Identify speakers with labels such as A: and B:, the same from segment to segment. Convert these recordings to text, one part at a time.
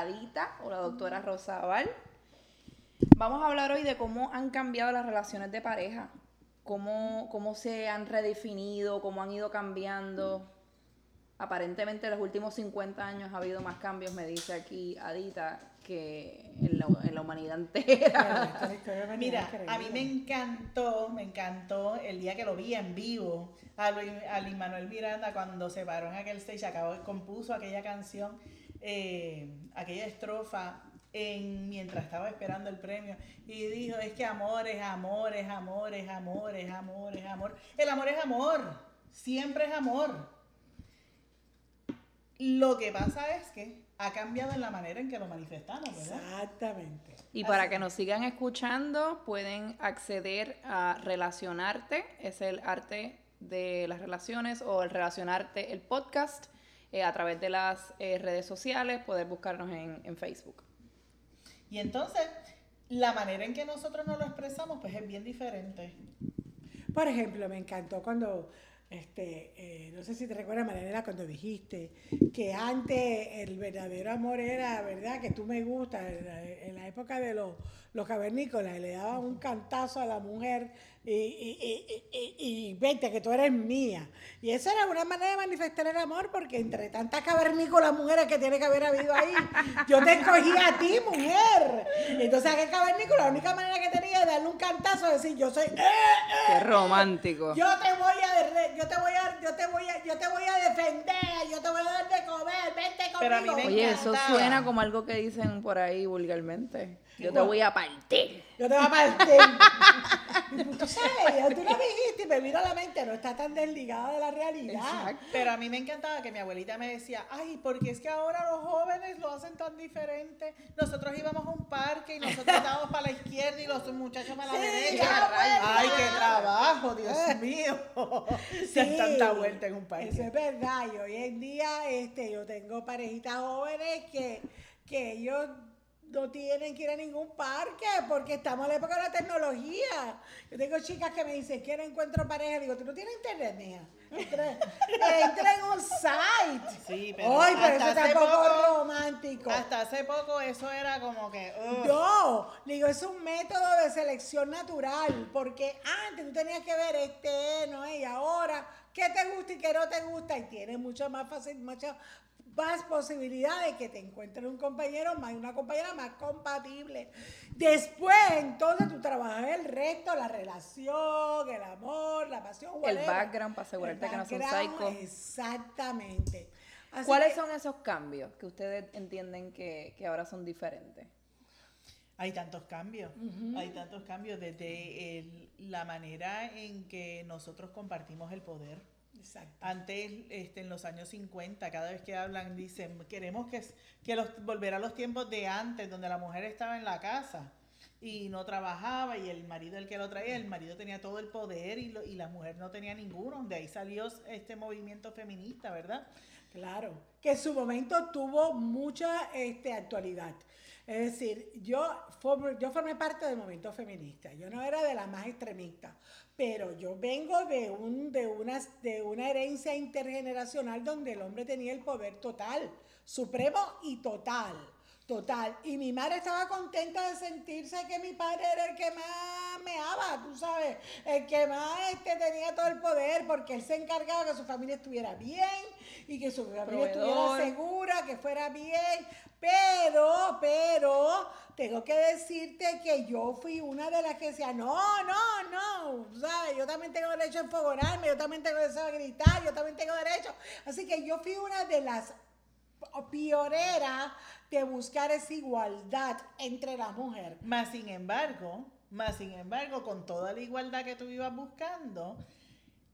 A: Adita o la doctora Rosa Aval. Vamos a hablar hoy de cómo han cambiado las relaciones de pareja, cómo, cómo se han redefinido, cómo han ido cambiando. Aparentemente en los últimos 50 años ha habido más cambios, me dice aquí Adita, que en la, en la humanidad entera.
B: Mira, a mí me encantó, me encantó el día que lo vi en vivo a Luis, Manuel Miranda cuando se paró en aquel stage, acabó, compuso aquella canción, eh, aquella estrofa en, mientras estaba esperando el premio y dijo, es que amor es amor, es amor, es amor, es amor, es amor. El amor es amor, siempre es amor. Lo que pasa es que ha cambiado en la manera en que lo manifestamos, ¿verdad?
C: Exactamente.
A: Y para que nos sigan escuchando, pueden acceder a Relacionarte, es el arte de las relaciones, o el Relacionarte, el podcast, eh, a través de las eh, redes sociales, poder buscarnos en, en, Facebook.
B: Y entonces, la manera en que nosotros nos lo expresamos, pues es bien diferente.
C: Por ejemplo, me encantó cuando este, eh, no sé si te recuerdas, Marianela, cuando dijiste que antes el verdadero amor era, ¿verdad? Que tú me gustas, en la, época de los, los cavernícolas, le daban un cantazo a la mujer y, y, y, y, vete, que tú eres mía. Y eso era una manera de manifestar el amor, porque entre tantas cavernícolas mujeres que tiene que haber habido ahí, yo te escogí a ti, mujer. Entonces, aquel cavernícola, la única manera que tenía de darle un cantazo, decir, yo soy... Eh,
A: eh, ¡Qué romántico!
C: Yo te voy a... Yo te voy a, yo te voy a, yo te voy a defender, yo te voy a dar de comer, vente conmigo. Pero a mí me
A: Oye, eso suena como algo que dicen por ahí vulgarmente. Yo te voy a partir.
C: Yo te voy a partir. tú sabes, tú lo dijiste y me vino a la mente, no está tan desligada de la realidad. Exacto.
B: Pero a mí me encantaba que mi abuelita me decía, ay, porque es que ahora los jóvenes lo hacen tan diferente. Nosotros íbamos a un parque y nosotros estábamos para la izquierda y los muchachos para la derecha. Ay, qué trabajo, Dios mío. Sí, tanta vuelta en un parque.
C: Eso es verdad. Y hoy en día este, yo tengo parejitas jóvenes que, que ellos no tienen que ir a ningún parque porque estamos en la época de la tecnología. Yo tengo chicas que me dicen, quiero encuentro pareja. Digo, ¿tú no tienes internet, mía? Entra, en un site.
B: Sí, pero,
C: Ay, pero eso tampoco romántico.
B: Hasta hace poco eso era como que...
C: No, digo, es un método de selección natural porque antes tú tenías que ver este, no, y ahora qué te gusta y qué no te gusta y tienes mucho más fácil, mucho más posibilidad de que te encuentres un compañero más, una compañera más compatible. Después, entonces, tú trabajas el resto, la relación, el amor, la pasión.
A: El background para asegurarte que no son psychos.
C: Exactamente.
A: ¿Cuáles son esos cambios que ustedes entienden que, que ahora son diferentes?
B: Hay tantos cambios, hay tantos cambios desde la manera en que nosotros compartimos el poder antes, este, en los años 50, cada vez que hablan, dicen, queremos que, que los, volver a los tiempos de antes, donde la mujer estaba en la casa y no trabajaba y el marido el que lo traía, el marido tenía todo el poder y, y la mujer no tenía ninguno. De ahí salió este movimiento feminista, ¿verdad?
C: Claro, que en su momento tuvo mucha este, actualidad. Es decir, yo, yo formé parte del movimiento feminista, yo no era de la más extremista, pero yo vengo de, un, de, unas, de una herencia intergeneracional donde el hombre tenía el poder total, supremo y total. Total. Y mi madre estaba contenta de sentirse que mi padre era el que más me amaba, tú sabes, el que más este, tenía todo el poder, porque él se encargaba que su familia estuviera bien y que su familia estuviera segura, que fuera bien. Pero, pero, tengo que decirte que yo fui una de las que decía, no, no, no, ¿sabes? Yo también tengo derecho a enfogonarme, yo también tengo derecho a gritar, yo también tengo derecho. Así que yo fui una de las pioneras de buscar esa igualdad entre la mujer.
B: Más sin embargo, más sin embargo, con toda la igualdad que tú ibas buscando,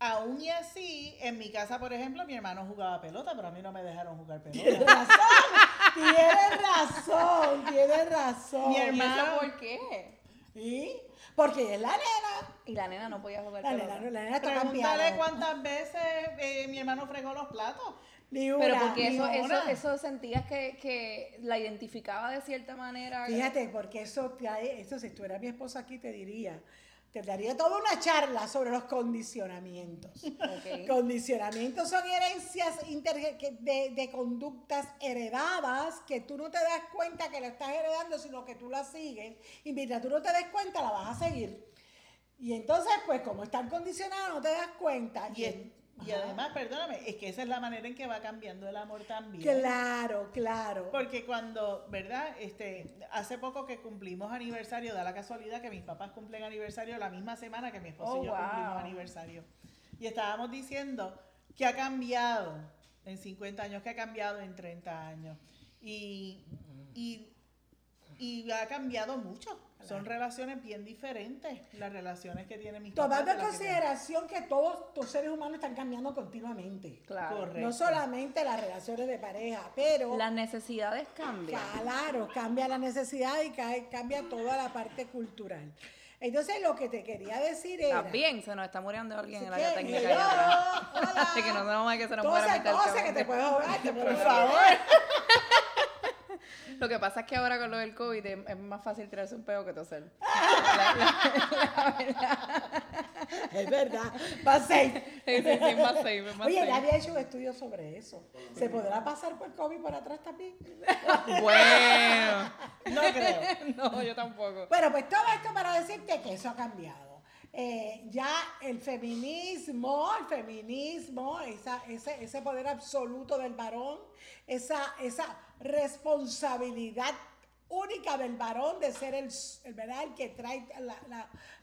B: aún y así, en mi casa, por ejemplo, mi hermano jugaba pelota, pero a mí no me dejaron jugar pelota.
C: Tienes razón, tienes razón, tienes razón.
A: Mi hermano, ¿por qué?
C: ¿Y? Porque es la nena.
A: Y la nena no podía jugar la pelota.
C: Nena, la nena está
B: Pregúntale cuántas veces eh, mi hermano fregó los platos.
A: Pero porque eso, eso, eso sentías que, que, la identificaba de cierta manera.
C: Fíjate, porque eso, eso, si tú eras mi esposa aquí, te diría, te daría toda una charla sobre los condicionamientos. Condicionamientos son herencias de, de, conductas heredadas que tú no te das cuenta que la estás heredando, sino que tú la sigues. Y mientras tú no te des cuenta, la vas a seguir. Y entonces, pues como están condicionados, no te das cuenta.
B: Y, y además, perdóname, es que esa es la manera en que va cambiando el amor también.
C: Claro, claro.
B: Porque cuando, ¿verdad? Este, hace poco que cumplimos aniversario, da la casualidad que mis papás cumplen aniversario la misma semana que mi esposo y yo oh, cumplimos aniversario. Y estábamos diciendo que ha cambiado en 50 años, que ha cambiado en 30 años. Y, y, y ha cambiado mucho son relaciones bien diferentes, las relaciones que tienen mis
C: Tomando en consideración que, todos los seres humanos están cambiando continuamente. Claro. No solamente las relaciones de pareja, pero...
A: Las necesidades cambian.
C: Claro, cambia la necesidad y cambia toda la parte cultural. Entonces lo que te quería decir era...
A: bien, se nos está muriendo alguien en la área técnica. Así que no tenemos que se nos muera mitad
C: que te puedes ahogar, por favor.
A: Lo que pasa es que ahora con lo del COVID es, más fácil tirarse un peo que toser.
C: es verdad. Más safe.
A: Sí, sí, más safe, más
C: Oye, nadie ha hecho un estudio sobre eso. ¿Se podrá pasar por COVID por atrás también?
A: bueno.
C: No creo.
A: No, yo tampoco.
C: Bueno, pues todo esto para decirte que eso ha cambiado. Eh, ya el feminismo, el feminismo, ese, ese poder absoluto del varón, esa, esa responsabilidad única del varón de ser el, el, ¿verdad? el que trae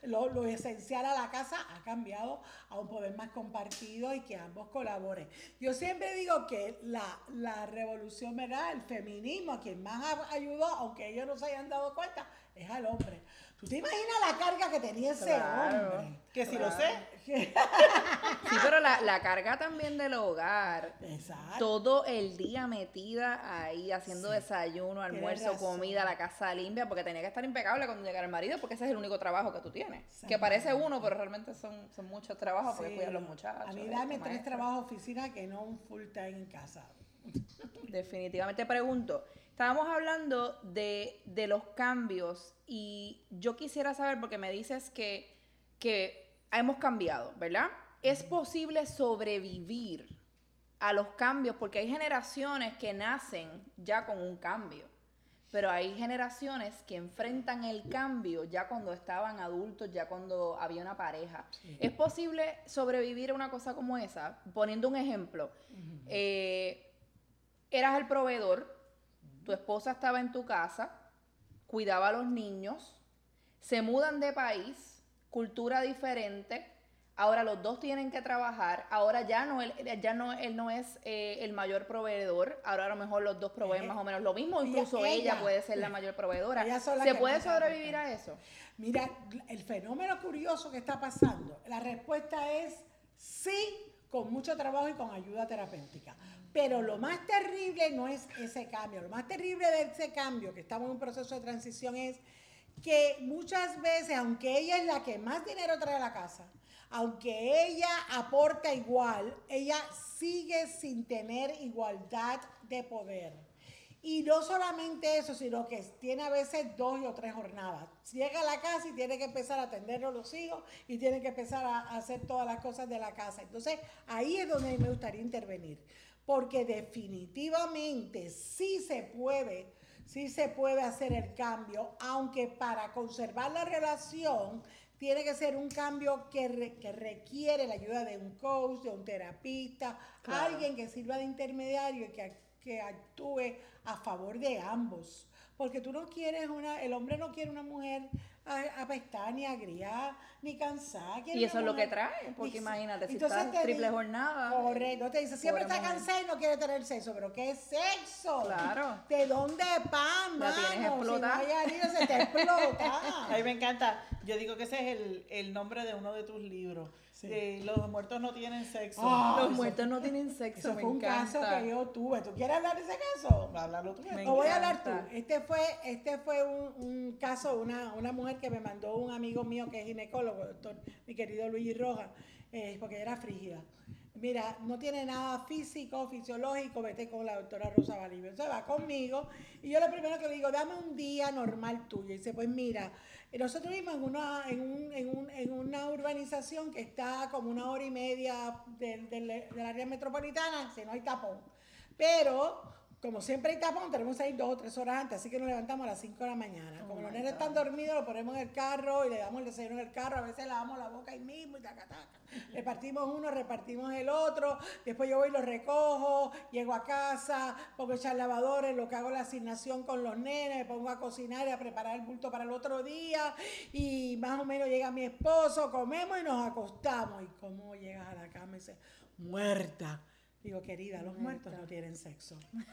C: lo, esencial a la casa ha cambiado a un poder más compartido y que ambos colaboren. Yo siempre digo que la, la revolución, ¿verdad? el feminismo, quien más ayudó, aunque ellos no se hayan dado cuenta, es al hombre. ¿Tú te imaginas la carga que tenía ese hombre?
B: Que si lo sé.
A: sí, pero la, carga también del hogar. Exacto. Todo el día metida ahí haciendo desayuno, almuerzo, comida, la casa limpia, porque tenía que estar impecable cuando llegara el marido, porque ese es el único trabajo que tú tienes. Que parece uno, pero realmente son, son muchos trabajos porque cuidan los muchachos.
C: A mí dame tres trabajos oficina que no un full time en casa.
A: Definitivamente pregunto. Estábamos hablando de, de los cambios y yo quisiera saber, porque me dices que, que hemos cambiado, ¿verdad? ¿Es posible sobrevivir a los cambios? Porque hay generaciones que nacen ya con un cambio, pero hay generaciones que enfrentan el cambio ya cuando estaban adultos, ya cuando había una pareja. ¿Es posible sobrevivir a una cosa como esa? Poniendo un ejemplo, eh, eras el proveedor, tu esposa estaba en tu casa, cuidaba a los niños, se mudan de país, cultura diferente, ahora los dos tienen que trabajar, ahora ya no él, ya no, él no es eh, el mayor proveedor, ahora a lo mejor los dos proveen eh, más o menos lo mismo, incluso ella, puede ser la mayor proveedora. ¿Se puede sobrevivir a eso?
C: Mira, el fenómeno curioso que está pasando, la respuesta es sí, con mucho trabajo y con ayuda terapéutica. Pero lo más terrible no es ese cambio, lo más terrible de ese cambio, que estamos en un proceso de transición, es que muchas veces, aunque ella es la que más dinero trae a la casa, aunque ella aporta igual, ella sigue sin tener igualdad de poder. Y no solamente eso, sino que tiene a veces dos o tres jornadas. Llega a la casa y tiene que empezar a atender a los hijos y tiene que empezar a hacer todas las cosas de la casa. Entonces, ahí es donde me gustaría intervenir porque definitivamente sí se puede, sí se puede hacer el cambio, aunque para conservar la relación tiene que ser un cambio que, requiere la ayuda de un coach, de un terapista, alguien que sirva de intermediario y que, que actúe a favor de ambos. Porque tú no quieres una, el hombre no quiere una mujer apestar, ni agriar, ni cansada.
A: Y eso es lo que trae, porque imagínate, si estás triple jornada.
C: Correcto, te dice, siempre está cansada y no quiere tener sexo, pero ¿qué es sexo?
A: Claro.
C: ¿De dónde pan,
A: La tienes explotada.
C: Si no se te explota.
B: A mí me encanta. Yo digo que ese es el, el nombre de uno de tus libros los muertos no tienen sexo.
A: Ah, los muertos no tienen sexo.
C: Eso fue un caso que yo tuve. ¿Tú quieres hablar de ese caso?
B: Háblalo tú.
C: Lo voy a hablar tú. Este fue, este fue un, caso, una, una mujer que me mandó un amigo mío que es ginecólogo, doctor, mi querido Luigi Rojas, eh, porque era frígida. mira, no tiene nada físico, fisiológico, vete con la doctora Rosa Valivio. Se va conmigo y yo lo primero que le digo, dame un día normal tuyo. Y dice, pues mira, nosotros vivimos en una, en, un, en, un, urbanización que está como una hora y media del, del, área metropolitana, si no hay tapón. Pero como siempre hay tapón, tenemos que ir dos o tres horas antes, así que nos levantamos a las 5 de la mañana. como los nenes están dormidos, lo ponemos en el carro y le damos el desayuno en el carro, a veces lavamos la boca ahí mismo y taca, taca. Repartimos uno, repartimos el otro, después yo voy y lo recojo, llego a casa, pongo a echar lavadores, lo que hago la asignación con los nenes, me pongo a cocinar y a preparar el bulto para el otro día y más o menos llega mi esposo, comemos y nos acostamos. ¿Y cómo llegas a la cama y dices, muerta? Digo, querida, los muertos no tienen sexo.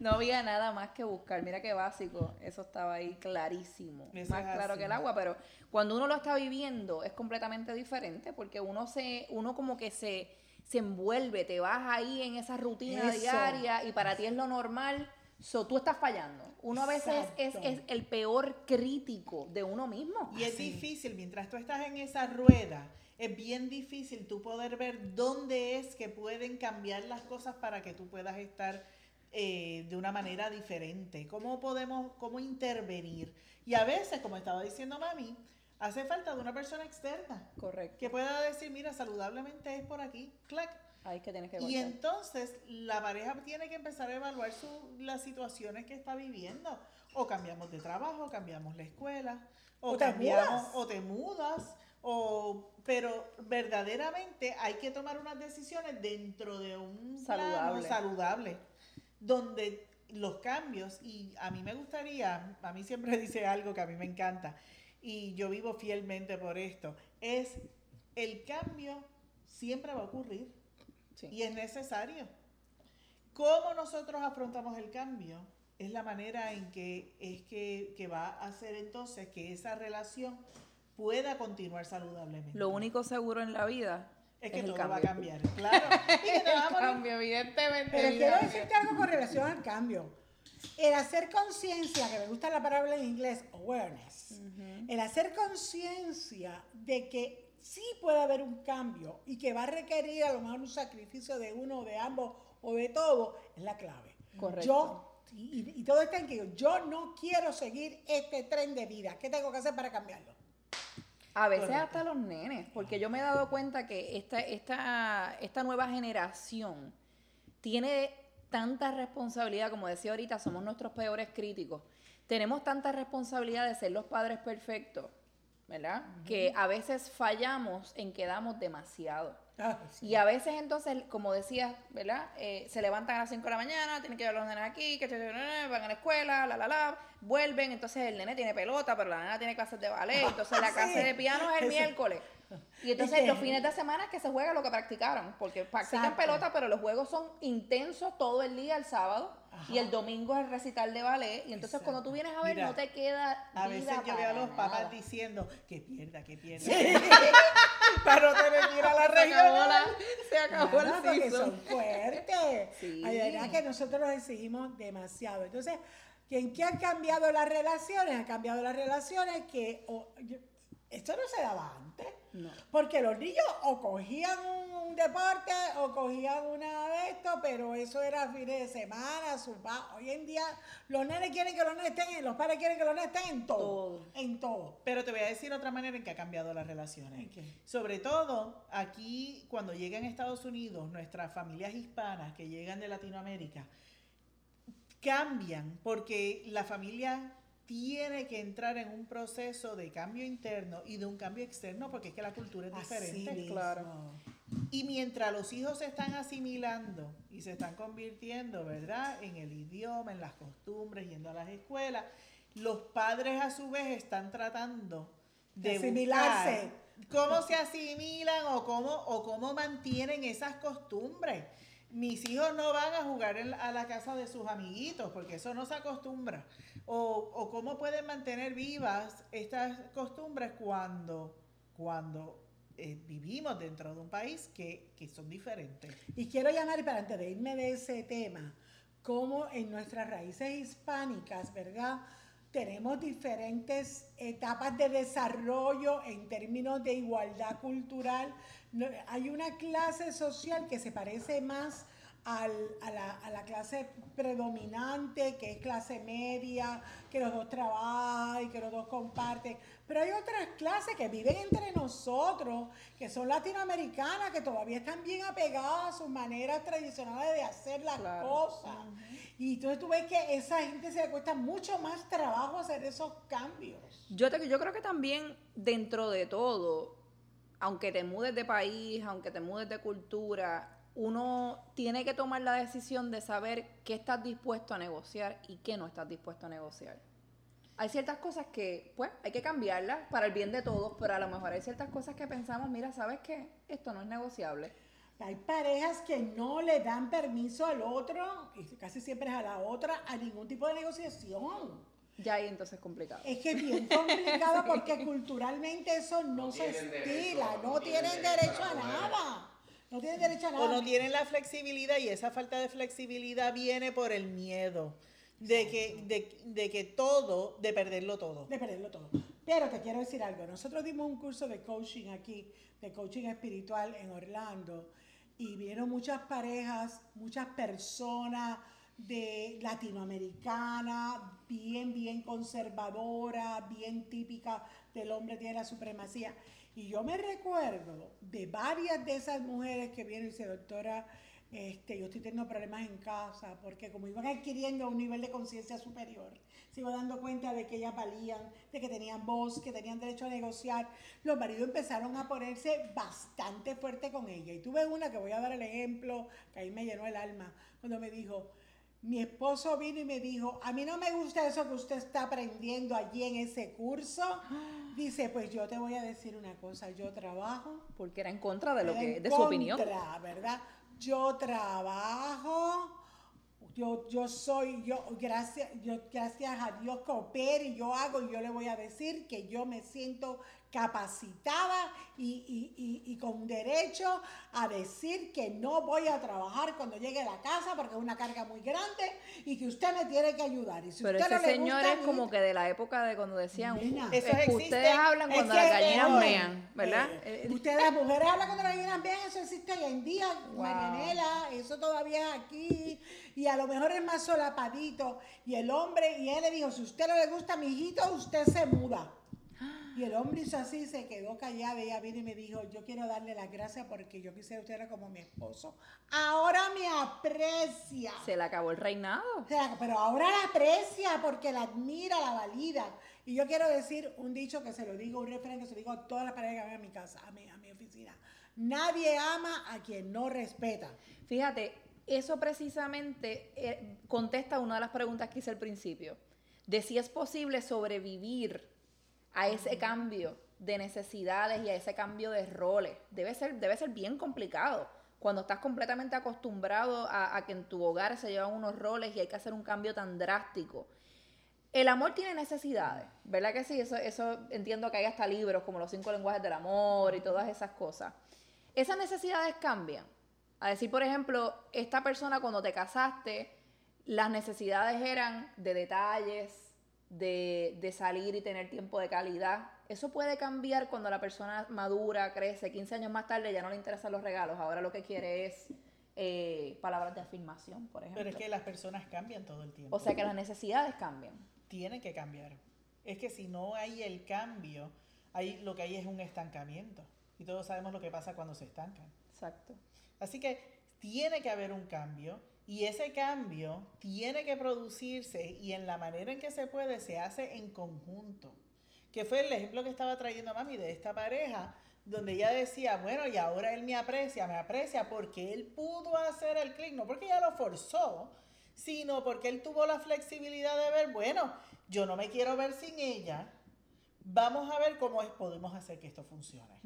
A: no había nada más que buscar. Mira qué básico. Eso estaba ahí clarísimo. más claro que el agua. Pero cuando uno lo está viviendo es completamente diferente porque uno se, uno como que se, se envuelve, te vas ahí en esa rutina diaria y para ti es lo normal. So, tú estás fallando. Uno a veces es, es, el peor crítico de uno mismo.
B: Y es difícil, mientras tú estás en esa rueda, es bien difícil tú poder ver dónde es que pueden cambiar las cosas para que tú puedas estar eh, de una manera diferente. ¿Cómo podemos, cómo intervenir? Y a veces, como estaba diciendo mami, hace falta de una persona externa.
A: Correcto.
B: Que pueda decir, mira, saludablemente es por aquí, clac.
A: Ahí que tienes que
B: Y entonces la pareja tiene que empezar a evaluar su, las situaciones que está viviendo. O cambiamos de trabajo, cambiamos la escuela, o, cambiamos, o te mudas o, pero verdaderamente hay que tomar unas decisiones dentro de un saludable. saludable, donde los cambios, y a mí me gustaría, a mí siempre dice algo que a mí me encanta, y yo vivo fielmente por esto, es el cambio siempre va a ocurrir y es necesario. ¿Cómo nosotros afrontamos el cambio? Es la manera en que es que, que va a hacer entonces que esa relación pueda continuar saludablemente.
A: Lo único seguro en la vida
B: es que todo va a cambiar, claro.
A: Y que cambio, evidentemente.
C: Pero quiero decirte algo con relación al cambio. El hacer conciencia, que me gusta la palabra en inglés, awareness, el hacer conciencia de que sí puede haber un cambio y que va a requerir a lo mejor un sacrificio de uno o de ambos o de todo, es la clave.
A: Correcto.
C: Yo, y, y todo está en que yo no quiero seguir este tren de vida. ¿Qué tengo que hacer para cambiarlo?
A: A veces hasta los nenes, porque yo me he dado cuenta que esta, esta, esta nueva generación tiene tanta responsabilidad, como decía ahorita, somos nuestros peores críticos. Tenemos tanta responsabilidad de ser los padres perfectos, ¿verdad? Que a veces fallamos en que damos demasiado. Ah, y a veces entonces, como decías, ¿verdad? Eh, se levantan a las 5 de la mañana, tienen que llevar a los nenes aquí, que van a la escuela, la, la, la, vuelven, entonces el nene tiene pelota, pero la nena tiene clases de ballet, entonces la clase de piano es el miércoles. Y entonces los fines de semana es que se juega lo que practicaron, porque practican pelota, pero los juegos son intensos todo el día el sábado y el domingo es el recital de ballet. Y entonces cuando tú vienes a ver, no te queda.
B: A veces yo veo a los papás diciendo que pierda, que pierda. para no tener que ir a la regional.
C: Se acabó la, se acabó son fuertes. Sí. Hay verdad que nosotros los exigimos demasiado. Entonces, ¿en qué han cambiado las relaciones? Han cambiado las relaciones que. esto no se daba antes. Porque los niños o cogían un, deporte o cogían una de esto, pero eso era fines de semana, su Hoy en día los nenes quieren que los nenes estén, los padres quieren que los nenes estén en todo, En todo.
B: Pero te voy a decir otra manera en que ha cambiado las relaciones. Sobre todo aquí, cuando llegan a Estados Unidos, nuestras familias hispanas que llegan de Latinoamérica, cambian porque la familia tiene que entrar en un proceso de cambio interno y de un cambio externo porque es que la cultura es diferente.
A: claro.
B: Y mientras los hijos se están asimilando y se están convirtiendo, ¿verdad? En el idioma, en las costumbres, yendo a las escuelas, los padres a su vez están tratando de asimilarse. cómo se asimilan o cómo, o cómo mantienen esas costumbres mis hijos no van a jugar a la casa de sus amiguitos, porque eso no se acostumbra. O, cómo pueden mantener vivas estas costumbres cuando, cuando eh, vivimos dentro de un país que, que, son diferentes.
C: Y quiero llamar, para antes de irme de ese tema, cómo en nuestras raíces hispánicas, ¿verdad? tenemos diferentes etapas de desarrollo en términos de igualdad cultural. hay una clase social que se parece más al, a, la, a, la, clase predominante, que es clase media, que los dos trabajan y que los dos comparten. Pero hay otras clases que viven entre nosotros, que son latinoamericanas, que todavía están bien apegadas a sus maneras tradicionales de hacer las cosas. Y entonces tú ves que a esa gente se le cuesta mucho más trabajo hacer esos cambios.
A: Yo, te, yo creo que también dentro de todo, aunque te mudes de país, aunque te mudes de cultura, uno tiene que tomar la decisión de saber qué estás dispuesto a negociar y qué no estás dispuesto a negociar. Hay ciertas cosas que, pues, hay que cambiarlas para el bien de todos, pero a lo mejor hay ciertas cosas que pensamos, mira, ¿sabes qué? Esto no es negociable.
C: Hay parejas que no le dan permiso al otro, y casi siempre es a la otra, a ningún tipo de negociación.
A: Ya ahí entonces es complicado.
C: Es que es bien complicado porque culturalmente eso no, se estila, no, tienen derecho a nada. No tienen derecho a nada.
B: O no tienen la flexibilidad y esa falta de flexibilidad viene por el miedo de que, de, de, que todo, de perderlo todo.
C: De perderlo todo. Pero te quiero decir algo. Nosotros dimos un curso de coaching aquí, de coaching espiritual en Orlando, y vieron muchas parejas, muchas personas de latinoamericana, bien, bien conservadora, bien típica del hombre tiene la supremacía. Y yo me recuerdo de varias de esas mujeres que vienen y dicen, doctora, este, yo estoy teniendo problemas en casa, porque como iban adquiriendo un nivel de conciencia superior, se iban dando cuenta de que ellas valían, de que tenían voz, que tenían derecho a negociar, los maridos empezaron a ponerse bastante fuerte con ella. Y tuve una que voy a dar el ejemplo, que ahí me llenó el alma, cuando me dijo, mi esposo vino y me dijo, a mí no me gusta eso que usted está aprendiendo allí en ese curso. Dice, pues yo te voy a decir una cosa, yo trabajo.
A: Porque era en contra de lo que, de su opinión.
C: ¿verdad? Yo trabajo, yo, yo soy, yo gracias, yo gracias a Dios coopero y yo hago y yo le voy a decir que yo me siento capacitada y, con derecho a decir que no voy a trabajar cuando llegue a la casa porque es una carga muy grande y que usted me tiene que ayudar. Y
A: Pero ese señor es como que de la época de cuando decían,
B: eso
A: ustedes hablan cuando las gallinas mean, ¿verdad?
C: Eh, eh, ustedes, las mujeres hablan cuando las gallinas mean, eso existe hoy en día, Marianela, eso todavía es aquí y a lo mejor es más solapadito. Y el hombre, y él le dijo, si usted no le gusta, mi hijito, usted se muda. Y el hombre hizo así, se quedó callado. Ella vino y me dijo, yo quiero darle las gracias porque yo quisiera usted era como mi esposo. Ahora me aprecia.
A: Se le acabó el reinado.
C: pero ahora la aprecia porque la admira, la valida. Y yo quiero decir un dicho que se lo digo, un referente que se lo digo a todas las parejas que van a mi casa, a mi, a mi oficina. Nadie ama a quien no respeta.
A: Fíjate, eso precisamente eh, contesta una de las preguntas que hice al principio, de si es posible sobrevivir a ese cambio de necesidades y a ese cambio de roles. Debe ser, debe ser bien complicado cuando estás completamente acostumbrado a, que en tu hogar se llevan unos roles y hay que hacer un cambio tan drástico. El amor tiene necesidades, ¿verdad que sí? Eso, eso entiendo que hay hasta libros como los cinco lenguajes del amor y todas esas cosas. Esas necesidades cambian. A decir, por ejemplo, esta persona cuando te casaste, las necesidades eran de detalles, de, salir y tener tiempo de calidad. Eso puede cambiar cuando la persona madura, crece, 15 años más tarde ya no le interesan los regalos, ahora lo que quiere es eh, palabras de afirmación, por ejemplo.
B: Pero es que las personas cambian todo el tiempo.
A: O sea que las necesidades cambian.
B: Tienen que cambiar. Es que si no hay el cambio, hay, lo que hay es un estancamiento. Y todos sabemos lo que pasa cuando se estancan.
A: Exacto.
B: Así que tiene que haber un cambio y ese cambio tiene que producirse y en la manera en que se puede se hace en conjunto. Que fue el ejemplo que estaba trayendo mami de esta pareja, donde ella decía, bueno, y ahora él me aprecia, me aprecia porque él pudo hacer el clic, no porque ella lo forzó, sino porque él tuvo la flexibilidad de ver, bueno, yo no me quiero ver sin ella, vamos a ver cómo podemos hacer que esto funcione.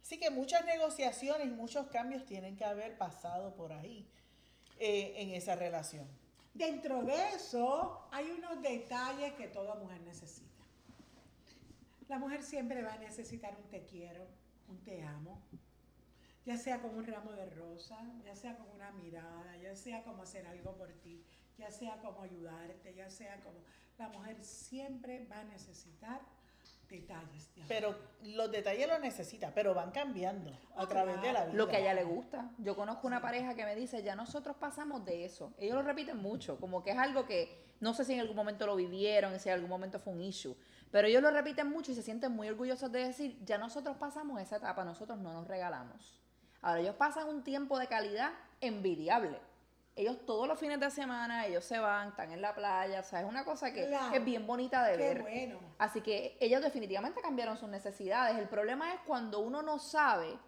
B: Así que muchas negociaciones y muchos cambios tienen que haber pasado por ahí. Eh, en esa relación.
C: Dentro de eso hay unos detalles que toda mujer necesita. La mujer siempre va a necesitar un te quiero, un te amo, ya sea con un ramo de rosa, ya sea con una mirada, ya sea como hacer algo por ti. ya sea como ayudarte, ya sea como... La mujer siempre va a necesitar detalles.
B: pero los detalles los necesita, pero van cambiando a
C: Ah,
B: través de la vida.
A: Lo que a ella le gusta. Yo conozco una pareja que me dice, ya nosotros pasamos de eso. Ellos lo repiten mucho, como que es algo que no sé si en algún momento lo vivieron, si en algún momento fue un issue, pero ellos lo repiten mucho y se sienten muy orgullosos de decir, ya nosotros pasamos esa etapa, nosotros no nos regalamos. Ahora ellos pasan un tiempo de calidad envidiable. Ellos todos los fines de semana, ellos se van, están en la playa, o sea, es una cosa que
C: Claro.
A: es bien bonita de
C: Qué
A: ver.
C: bueno.
A: Así que ellos definitivamente cambiaron sus necesidades. El problema es cuando uno no sabe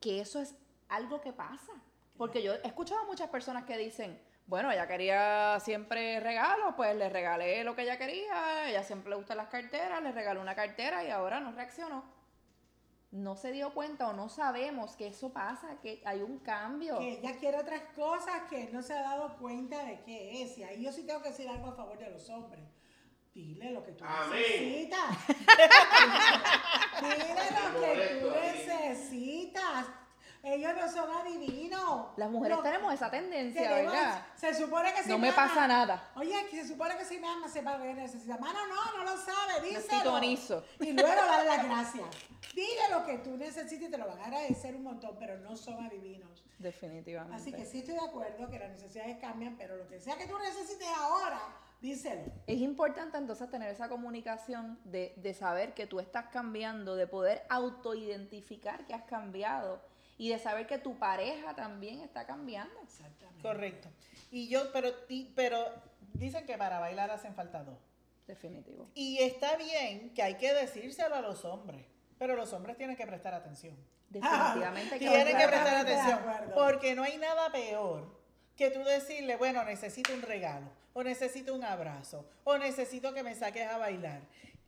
A: que eso es algo que pasa. Porque yo he escuchado a muchas personas que dicen, bueno, ella quería siempre regalos, pues le regalé lo que ella quería, ella siempre le gustan las carteras, le regalé una cartera y ahora no reaccionó. No se dio cuenta o no sabemos que eso pasa, que hay un cambio.
C: Que ella quiere otras cosas que no se ha dado cuenta de qué es. Y ahí yo sí tengo que decir algo a favor de los hombres. Dile lo que tú
D: Amén.
C: necesitas. Dile lo que tú necesitas. Ellos no son adivinos.
A: Las mujeres
C: No,
A: tenemos esa tendencia,
C: tenemos-
A: ¿verdad?
C: Se supone que si
A: No me pasa nada.
C: Oye, que se supone que si me ama, sepa lo que necesita. Mano, no, no lo sabe, díselo.
A: sintonizo.
C: Y luego dale las gracias. Dile lo que tú necesitas y te lo van a agradecer un montón, pero no son adivinos.
A: Definitivamente.
C: Así que sí estoy de acuerdo que las necesidades cambian, pero lo que sea que tú necesites ahora, díselo.
A: Es importante entonces tener esa comunicación de, de saber que tú estás cambiando, de poder autoidentificar que has cambiado y de saber que tu pareja también está cambiando.
C: Exactamente.
B: Correcto. Y yo, pero, ti- pero dicen que para bailar hacen falta dos.
A: Definitivo.
B: Y está bien que hay que decírselo a los hombres, pero los hombres tienen que prestar atención.
A: Definitivamente que
B: Tienen que
A: prestar-
B: atención, porque no hay nada peor que tú decirle, bueno, necesito un regalo, o necesito un abrazo, o necesito que me saques a bailar.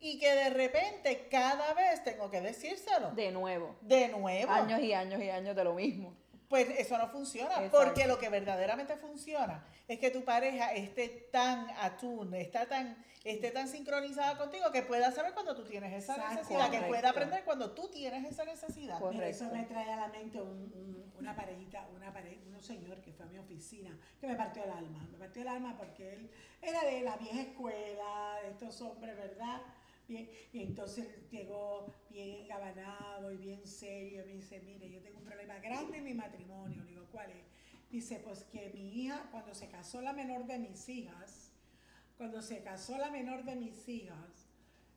B: Y que de repente cada vez tengo que decírselo.
A: de nuevo.
B: De nuevo.
A: Años y años y años de lo mismo.
B: Pues eso no funciona,
A: Exacto.
B: porque lo que verdaderamente funciona es que tu pareja esté tan atún, está tan, esté tan sincronizada contigo que pueda saber cuando tú tienes esa
C: Exacto.
B: necesidad, que pueda
A: Correcto.
B: aprender cuando tú tienes esa necesidad.
A: Correcto.
C: Mira, eso me trae a la mente un- un- una parejita, una pare, un señor que fue a mi oficina, que me partió el alma. Me partió el alma porque él era de la vieja escuela, de estos hombres, ¿verdad? Y entonces llegó bien engabanado y bien serio. y Me dice, mire, yo tengo un problema grande en mi matrimonio. Le digo, ¿cuál es? Dice, pues que mi hija, cuando se casó la menor de mis hijas, cuando se casó la menor de mis hijas,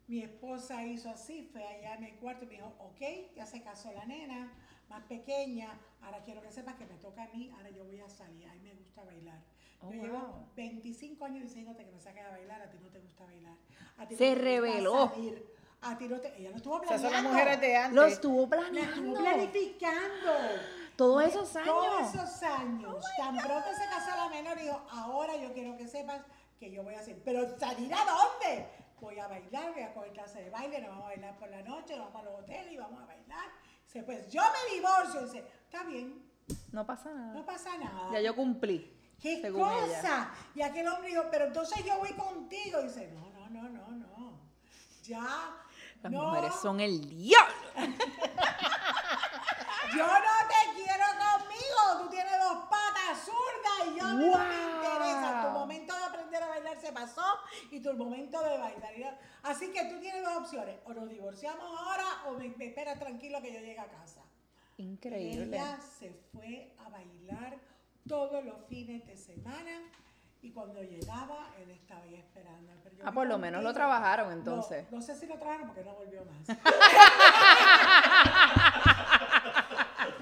C: mi esposa hizo así, fue allá en el cuarto y me dijo, ok, ya se casó la nena, más pequeña, ahora quiero que sepas que me toca a mí, ahora yo voy a salir, a mí me gusta bailar.
A: Oh,
C: yo
A: wow.
C: llevo 25 años diciéndote que me saques a bailar, a ti no te gusta bailar. A ti no
A: Se
C: te gusta
A: reveló.
C: salir, A ti no te, ella lo estuvo
B: O sea,
C: planeando.
B: son las mujeres de antes.
A: Lo estuvo
C: La
A: planeando.
C: estuvo planificando.
A: Todos esos años.
C: Todos esos años. Tan pronto se casó la menor, dijo, ahora yo quiero que sepas que yo voy a hacer. Pero salir a dónde? Voy a bailar, voy a coger clase de baile, nos vamos a bailar por la noche, nos vamos a los hoteles y vamos a bailar. Dice, pues yo me divorcio. Dice, está bien,
A: No pasa nada.
C: no pasa nada.
A: Ya yo cumplí.
C: ¿Qué
A: según
C: cosa?
A: ella.
C: Y aquel hombre dijo, pero entonces yo voy contigo. Dice, no, no, no, no, no. Ya.
A: Las
C: no,
A: mujeres son el diablo.
C: Yo no te quiero conmigo. Tú tienes dos patas zurdas y yo no me interesa. Tu momento de aprender a bailar se pasó y tu momento de bailar. Así que tú tienes dos opciones. O nos divorciamos ahora o me, me esperas tranquilo que yo llegue a casa.
A: Increíble.
C: Ella se fue a bailar todos los fines de semana y cuando llegaba él estaba ahí esperando. Pero yo
A: Ah, por lo menos lo trabajaron,
C: No,
A: entonces.
C: No, sé si lo trabajaron porque no volvió más.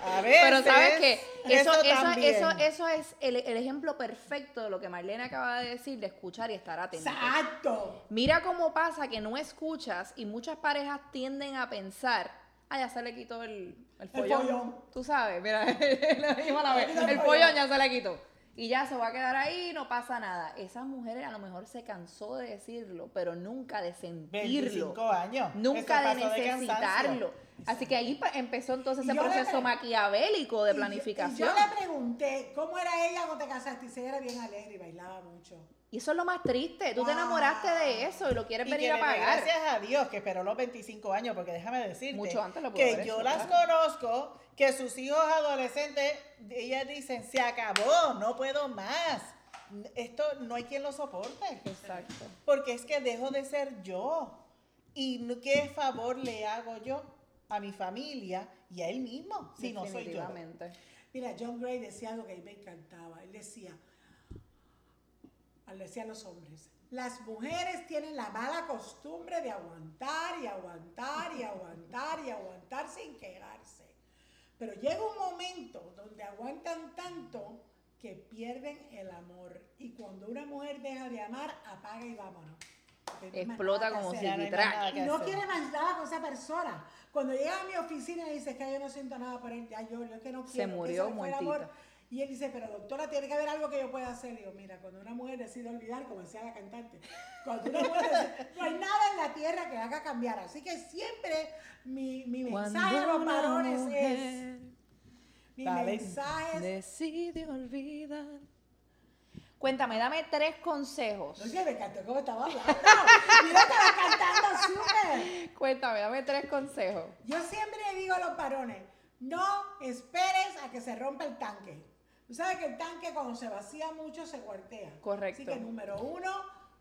B: A veces,
A: Pero sabes que eso, eso, eso, eso es el, el ejemplo perfecto de lo que Marlene acaba de decir, de escuchar y estar atento.
C: Exacto.
A: Mira cómo pasa que no escuchas y muchas parejas tienden a pensar, ah, ya se le quitó el, el follón.
C: follón.
A: Tú sabes, mira, lo dijimos a la vez,
C: el
A: el
C: follón.
A: ya se le quitó. Y ya se va a quedar ahí, no pasa nada. Esas mujeres a lo mejor se cansó de decirlo, pero nunca de sentirlo.
B: 25 años.
A: Nunca de necesitarlo. Así que ahí empezó entonces ese proceso maquiavélico de
C: Y yo-
A: planificación.
C: Y yo, le pregunté cómo era ella cuando te casaste y se era bien alegre y bailaba mucho.
A: Y eso es lo más triste. Tú te enamoraste de eso y lo quieres
B: Y
A: venir a pagar.
B: gracias a Dios que esperó los 25 años, porque déjame decirte
A: Mucho antes lo
B: que yo las
A: claro.
B: conozco, que sus hijos adolescentes, ellas dicen, se acabó, no puedo más. esto no hay quien lo soporte.
A: Exacto.
B: Porque es que dejo de ser yo. ¿Y qué favor le hago yo a mi familia y a él mismo si no soy yo?
C: Mira, John Gray decía algo que a mí me encantaba. Él decía, él decía a los hombres, las mujeres tienen la mala costumbre de aguantar y aguantar y aguantar y aguantar sin quejarse. Pero llega un momento donde aguantan tanto que pierden el amor. Y cuando una mujer deja de amar, apaga y vámonos.
A: Explota como si
C: Y no quiere más nada con esa persona. Cuando llega a mi oficina y dice que yo no siento nada por él, ya yo, yo que no quiero.
A: Se murió muertita.
C: Y él dice, pero doctora, tiene que haber algo que yo pueda hacer. digo, mira, cuando una mujer decide olvidar, como decía la cantante, cuando una mujer decide, no hay nada en la tierra que haga cambiar. Así que siempre mi, mi mensaje a los varones es, mi mensaje es,
A: decide olvidar. Cuéntame, dame tres consejos.
C: No sé, me encantó cómo estaba hablando. Mira, estaba cantando súper.
A: Cuéntame, dame tres consejos.
C: Yo siempre le digo a los varones, no esperes a que se rompa el tanque. Tú sabes que el tanque cuando se vacía mucho se cuartea.
A: Correcto.
C: Así que número uno,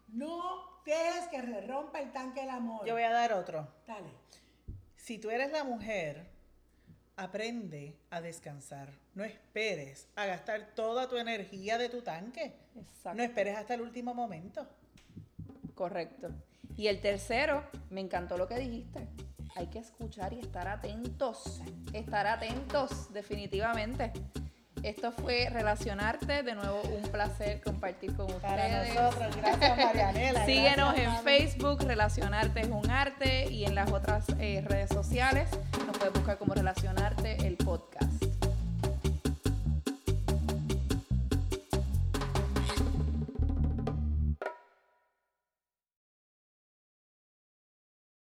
C: no dejes que se rompa el tanque del amor.
B: Yo voy a dar otro.
C: Dale.
B: Si tú eres la mujer, aprende a descansar. No esperes a gastar toda tu energía de tu tanque. Exacto. No esperes hasta el último momento.
A: Correcto. Y el tercero, me encantó lo que dijiste. Hay que escuchar y estar atentos. Estar atentos, definitivamente. Esto fue Relacionarte. De nuevo, un placer compartir con ustedes.
B: nosotros, gracias Marianela.
A: Síguenos en Facebook, Relacionarte es un arte, y en las otras eh, redes sociales nos puedes buscar como Relacionarte el podcast.